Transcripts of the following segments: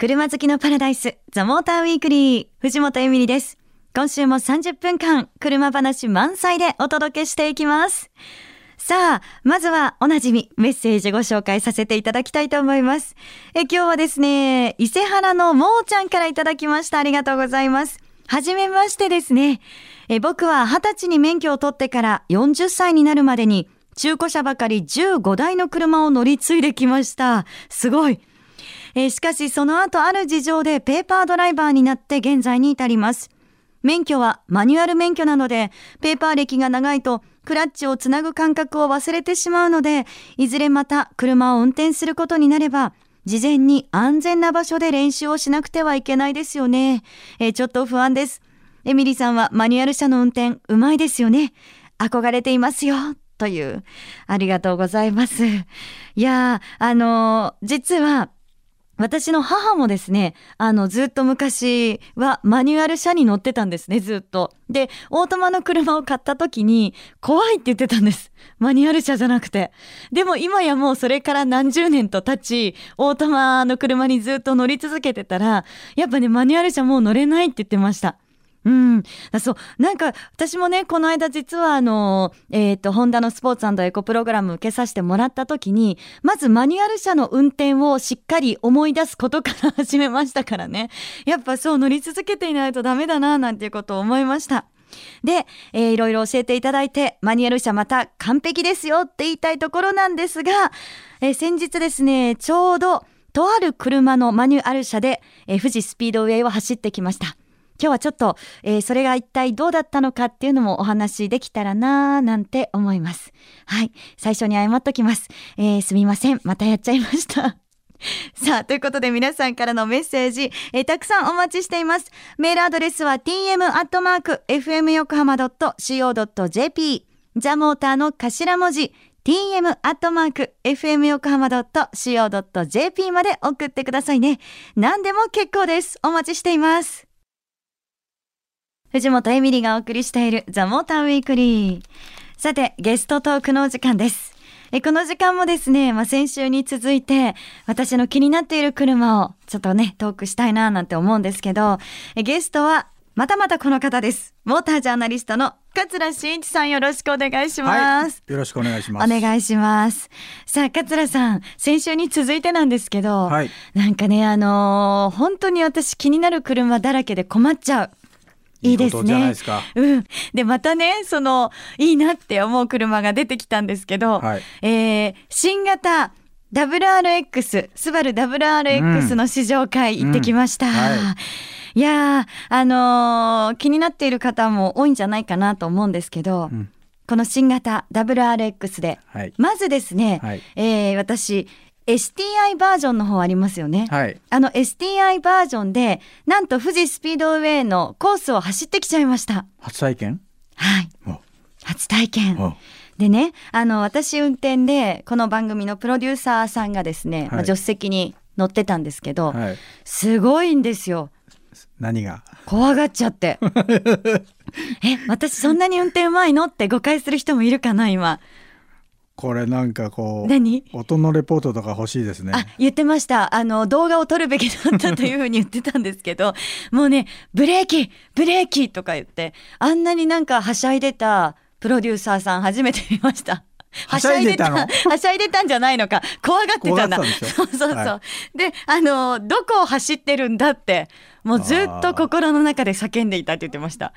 車好きのパラダイス、ザ・モーターウィークリー、藤本エミリです。今週も30分間、車話満載でお届けしていきます。さあ、まずはおなじみメッセージご紹介させていただきたいと思います。え今日はですね、伊勢原のもーちゃんからいただきました。ありがとうございます。はじめましてですね。え僕は20歳に免許を取ってから40歳になるまでに中古車ばかり15台の車を乗り継いできました。すごい。えー、しかしその後ある事情でペーパードライバーになって現在に至ります。免許はマニュアル免許なので、ペーパー歴が長いとクラッチをつなぐ感覚を忘れてしまうので、いずれまた車を運転することになれば、事前に安全な場所で練習をしなくてはいけないですよね。えー、ちょっと不安です。エミリさんはマニュアル車の運転うまいですよね。憧れていますよ。という。ありがとうございます。いや、あのー、実は、私の母もですね、あの、ずっと昔はマニュアル車に乗ってたんですね、ずっと。で、オートマの車を買った時に、怖いって言ってたんです。マニュアル車じゃなくて。でも今やもうそれから何十年と経ち、オートマの車にずっと乗り続けてたら、やっぱね、マニュアル車もう乗れないって言ってました。うん。そう。なんか、私もね、この間実はあの、えっ、ー、と、ホンダのスポーツエコプログラム受けさせてもらった時に、まずマニュアル車の運転をしっかり思い出すことから始めましたからね。やっぱそう乗り続けていないとダメだな、なんていうことを思いました。で、えー、いろいろ教えていただいて、マニュアル車また完璧ですよって言いたいところなんですが、えー、先日ですね、ちょうど、とある車のマニュアル車で、えー、富士スピードウェイを走ってきました。今日はちょっと、えー、それが一体どうだったのかっていうのもお話できたらなーなんて思います。はい。最初に謝っときます。えー、すみません。またやっちゃいました。さあ、ということで皆さんからのメッセージ、えー、たくさんお待ちしています。メールアドレスは tm.fmyokohama.co.jp ザモーターの頭文字 tm.fmyokohama.co.jp まで送ってくださいね。何でも結構です。お待ちしています。藤本エミリがお送りしているザ・モーターウィークリー。さて、ゲストトークのお時間です。えこの時間もですね、まあ、先週に続いて、私の気になっている車をちょっとね、トークしたいななんて思うんですけど、えゲストは、またまたこの方です。モータージャーナリストの桂真一さんよろしくお願いします、はい、よろしくお願いします。お願いします。さあ、桂さん、先週に続いてなんですけど、はい、なんかね、あのー、本当に私気になる車だらけで困っちゃう。いいですね。うん。で、またね、その、いいなって思う車が出てきたんですけど、はい、えー、新型 WRX、スバル WRX の試乗会行ってきました。うん。うんはい、いやあのー、気になっている方も多いんじゃないかなと思うんですけど、うん、この新型 WRX で、はい、まずですね、はい、えー、私、STI バージョンの方ありますよね。はい。あの STI バージョンで、なんと富士スピードウェイのコースを走ってきちゃいました。初体験？はい。初体験。でね、あの、私運転で、この番組のプロデューサーさんがですね、はい、まあ、助手席に乗ってたんですけど、はい、すごいんですよ。何が？怖がっちゃって。え、私そんなに運転うまいの？って誤解する人もいるかな、今。これなんかこう何？音のレポートとか欲しいですね。あ言ってました。あの動画を撮るべきだったというふうに言ってたんですけど もうねブレーキブレーキとか言ってあんなになんかはしゃいでたプロデューサーさん初めて見ました。はしゃいでた はしゃいでたんじゃないのか。怖がってたんだ。そうそうそう、はい、であのどこを走ってるんだってもうずっと心の中で叫んでいたって言ってました。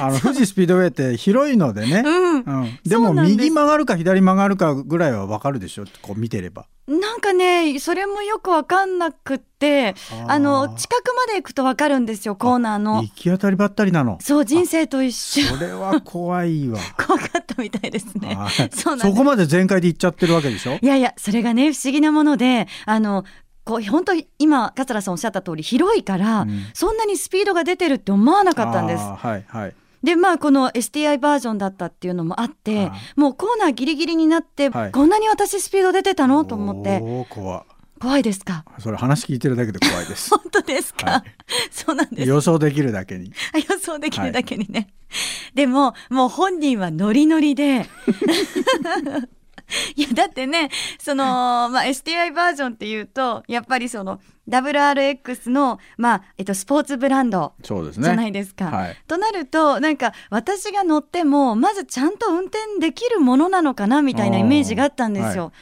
あの富士スピードウェイって広いのでね、うん。うん、でも右曲がるか左曲がるかぐらいはわかるでしょ？こう見てれば。なんかねそれもよくわかんなくってあの近くまで行くとわかるんですよコーナーの。行き当たりばったりなの。そう人生と一緒。それは怖いわ。怖かったみたいですね。そうそこまで全開で行っちゃってるわけでしょ？いやいやそれがね不思議なものであのこう本当今桂さんおっしゃった通り広いから、うん、そんなにスピードが出てるって思わなかったんです。はいはい。でまあこの STI バージョンだったっていうのもあってもうコーナーギリギリになって、はい、こんなに私スピード出てたの？と思って。怖怖いですか？それ話聞いてるだけで怖いです。本当ですか、はい、そうなんです。予想できるだけに。予想できるだけにね、はい、でももう本人はノリノリで いやだってねその、まあ、STI バージョンっていうとやっぱりその WRX の、まあえっと、スポーツブランドじゃないですか。はい。となるとなんか私が乗ってもまずちゃんと運転できるものなのかなみたいなイメージがあったんですよ。は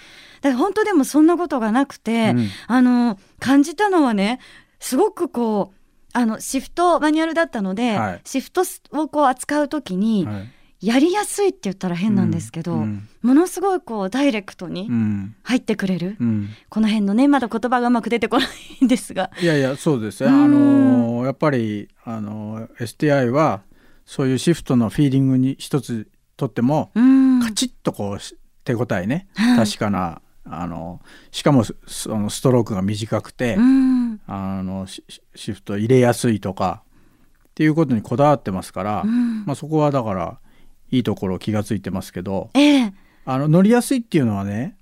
だから本当でもそんなことがなくて、うん。あの感じたのはねすごくこうあのシフトマニュアルだったので、はい。シフトをこう扱う時に、はいやりやすいって言ったら変なんですけど、うんものすごいこうダイレクトにうん。入ってくれる、うん。この辺のねまだ言葉がうまく出てこないんですが。いやいやそうですよ。うん。あのやっぱりあの STI はそういうシフトのフィーリングに一つとってもうん。カチッとこうし手応えね、はい。確かなあのしかもそそのストロークが短くて、うん。あのシシフト入れやすいとかっていうことにこだわってますから、うん。まあ、そこはだからいいところ気がついてますけどええ。あの乗りやすいっていうのはね、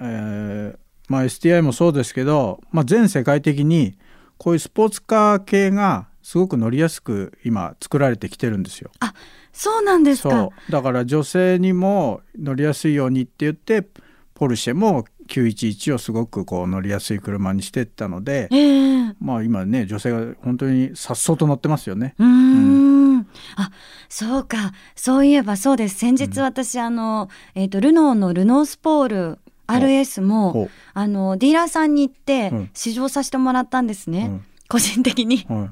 えーまあ、STI もそうですけど、まあ、全世界的にこういうスポーツカー系がすごく乗りやすく今作られてきてるんですよ。あそうなんですか。そう。だから女性にも乗りやすいようにって言ってポルシェも911をすごくこう乗りやすい車にしてったので、ええ。まあ今ね女性が本当にさっそうと乗ってますよね。うーん。あそうか。そういえばそうです。先日私、あの、えー、とルノーのルノースポール RS もあのディーラーさんに行ってうん。試乗させてもらったんですね、うん個人的に。は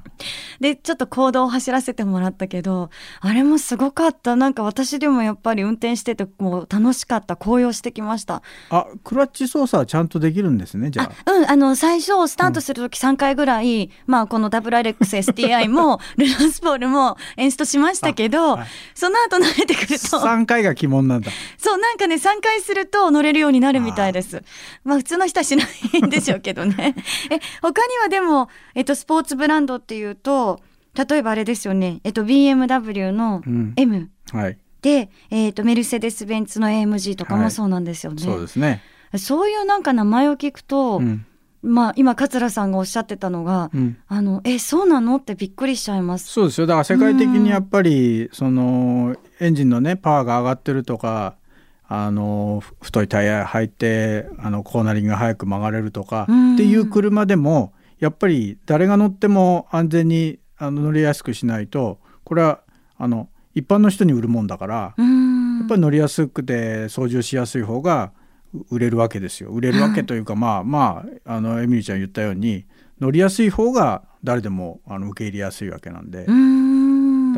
い。でちょっと行動を走らせてもらったけどあれもすごかった。なんか私でもやっぱり運転しててもう楽しかった。高揚してきました。あクラッチ操作はちゃんとできるんですねじゃあ。うんあの最初スタートする時3回ぐらい、まあこの WRXSTI もルノースポールも演出しましたけど、あはい。その後慣れてくると。3回が鬼門なんだ。そうなんかね3回すると乗れるようになるみたいです。まあ普通の人はしないんでしょうけどね。え他にはでも、えっと、スポーツブランドっていうと例えばあれですよね、えっと、BMW のうん。M はい。で、えっと、メルセデス・ベンツの AMG とかはい。もそうなんですよね、そうですね。そういうなんか名前を聞くと、うん。まあ今桂さんがおっしゃってたのが、うん。あのえそうなのってびっくりしちゃいます。そうですよ。だから世界的にやっぱりそのエンジンのねパワーが上がってるとかあのふ太いタイヤ履いてあのコーナリングが速く曲がれるとかうん。っていう車でもやっぱり誰が乗っても安全にあの乗りやすくしないとこれはあの一般の人に売るもんだからやっぱり乗りやすくて操縦しやすい方がう売れるわけですよ。売れるわけというか、まあまああのエミリーちゃん言ったように乗りやすい方が誰でもあの受け入れやすいわけなんで、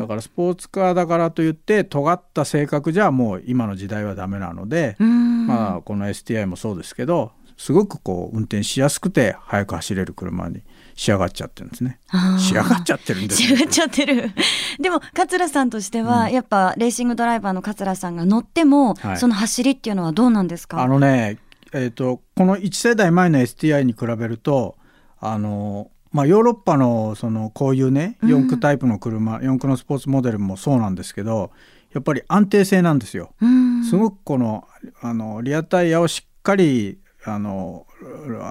だからスポーツカーだからといって尖った性格じゃもう今の時代はダメなので、まあこの STI もそうですけどすごくこう運転しやすくて速く走れる車に仕上がっちゃってるんですね。仕上がっちゃってるんです仕上がっちゃってる。でも桂さんとしては、やっぱレーシングドライバーの桂さんが乗っても、はい。その走りっていうのはどうなんですか？あのね、えー、とこの1世代前の STI に比べるとあの、まあ、ヨーロッパのそのこういうねうん。4駆タイプの車、4駆のスポーツモデルもそうなんですけどやっぱり安定性なんですよ。うーん。すごくこのあのリアタイヤをしっかりあの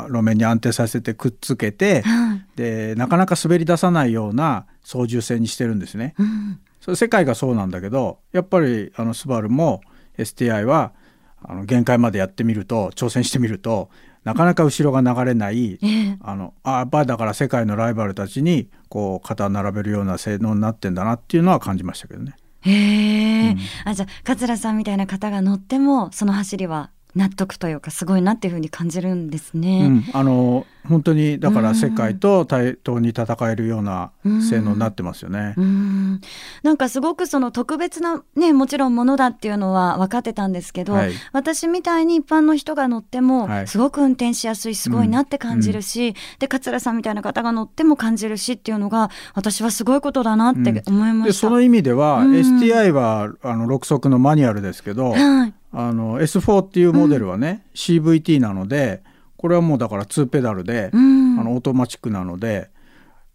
路面に安定させてくっつけてはい。でなかなか滑り出さないような操縦性にしてるんですね。うん。それ世界がそうなんだけどやっぱりあのスバルも STI はあの限界までやってみると挑戦してみるとなかなか後ろが流れないええ。あのあやっぱりだから世界のライバルたちにこう肩を並べるような性能になってんだなっていうのは感じましたけどね。へえ、うん。あじゃあ桂さんみたいな方が乗ってもその走りは納得というかすごいなっていうふうに感じるんですうね。ん、あの本当にだかうんら世界と対等に戦えるような性能になってますよね。うん。なんかすごくその特別なねもちろんものだっていうのは分かってたんですけど、はい。私みたいに一般の人が乗ってもはい。すごく運転しやすいすごいなって感じるし、で桂さんみたいな方が乗っても感じるしっていうのが私はすごいことだなって思いました。でその意味では、うん。STI はあの6速のマニュアルですけど、はい。あの S4 っていうモデルはね、CVT なのでこれはもうだから2ペダルで、うん。あのオートマチックなので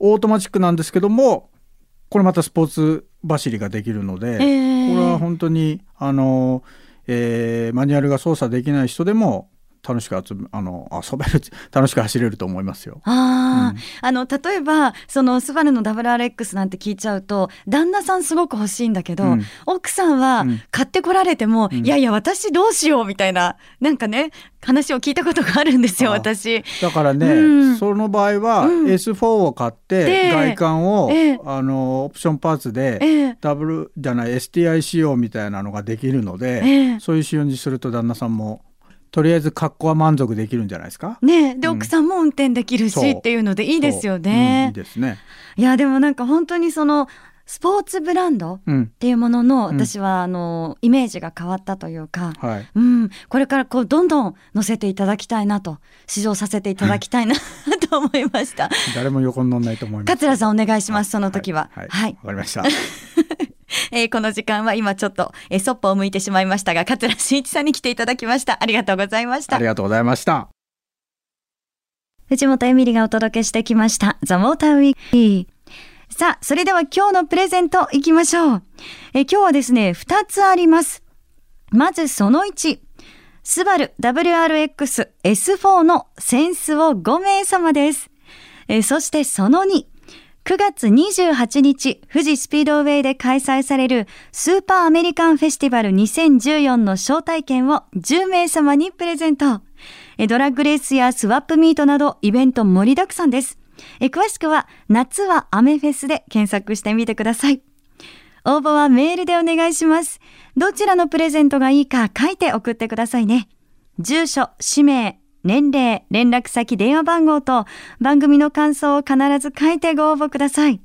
オートマチックなんですけどもこれまたスポーツ走りができるので、えー。これは本当にあの、えーマニュアルが操作できない人でも楽しくあの遊べる楽しく走れると思いますよ。ああ、あの例えばそのスバルの WRX なんて聞いちゃうと旦那さんすごく欲しいんだけど、うん。奥さんはうん。買ってこられても、ん。いやいや私どうしようみたいななんかね話を聞いたことがあるんですよあ私。だからね、うん。その場合はうん。S4 を買って、で外観を、ええ。あのオプションパーツで、ええ。ダブルじゃない STI 仕様みたいなのができるので、ええ。そういう仕様にすると旦那さんもとりあえず格好は満足できるんじゃないですか？ねで、うん奥さんも運転できるしっていうのでいいですよそううんいねい。ですね。いやでもなんか本当にそのスポーツブランドっうん、ていうもののうん私はあのイメージが変わったというか、はい。うん、これからこうどんどん乗せていただきたいなと試乗させていただきたいな と思いました。誰も横に乗んないと思います。桂さんお願いしますその時は。はい。はいわ、かりました。えーこの時間は今ちょっと、えー、そっぽを向いてしまいましたが桂真一さんに来ていただきました。ありがとうございましたあり。がとうございました。藤本エミリがお届けしてきました。ザ・モーターウィークリー。さあ、それでは今日のプレゼントいきましょう。え今日はですね、2つあります。まずその1。スバル WRX S4 のセンスを5名様です。えそしてその2。9月28日、富士スピードウェイで開催されるスーパーアメリカンフェスティバル2014の招待券を10名様にプレゼント。ドラッグレースやスワップミートなどイベント盛りだくさんです。詳しくは夏はアメフェスで検索してみてください。応募はメールでお願いします。どちらのプレゼントがいいか書いて送ってくださいね。住所、氏名、年齢、連絡先、電話番号と番組の感想を必ず書いてご応募ください。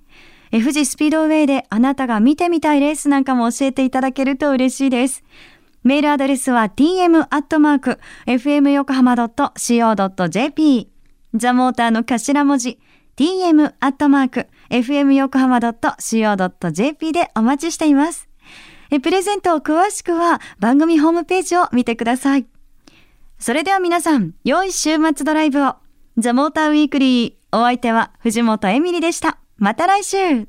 え富士スピードウェイであなたが見てみたいレースなんかも教えていただけると嬉しいです。メールアドレスは tm.fmyokohama.co.jp ザモーターの頭文字 tm.fmyokohama.co.jp でお待ちしています。プレゼントを詳しくは番組ホームページを見てください。それでは皆さん、良い週末ドライブを。ザ・モーターウィークリー。お相手は藤本エミリでした。また来週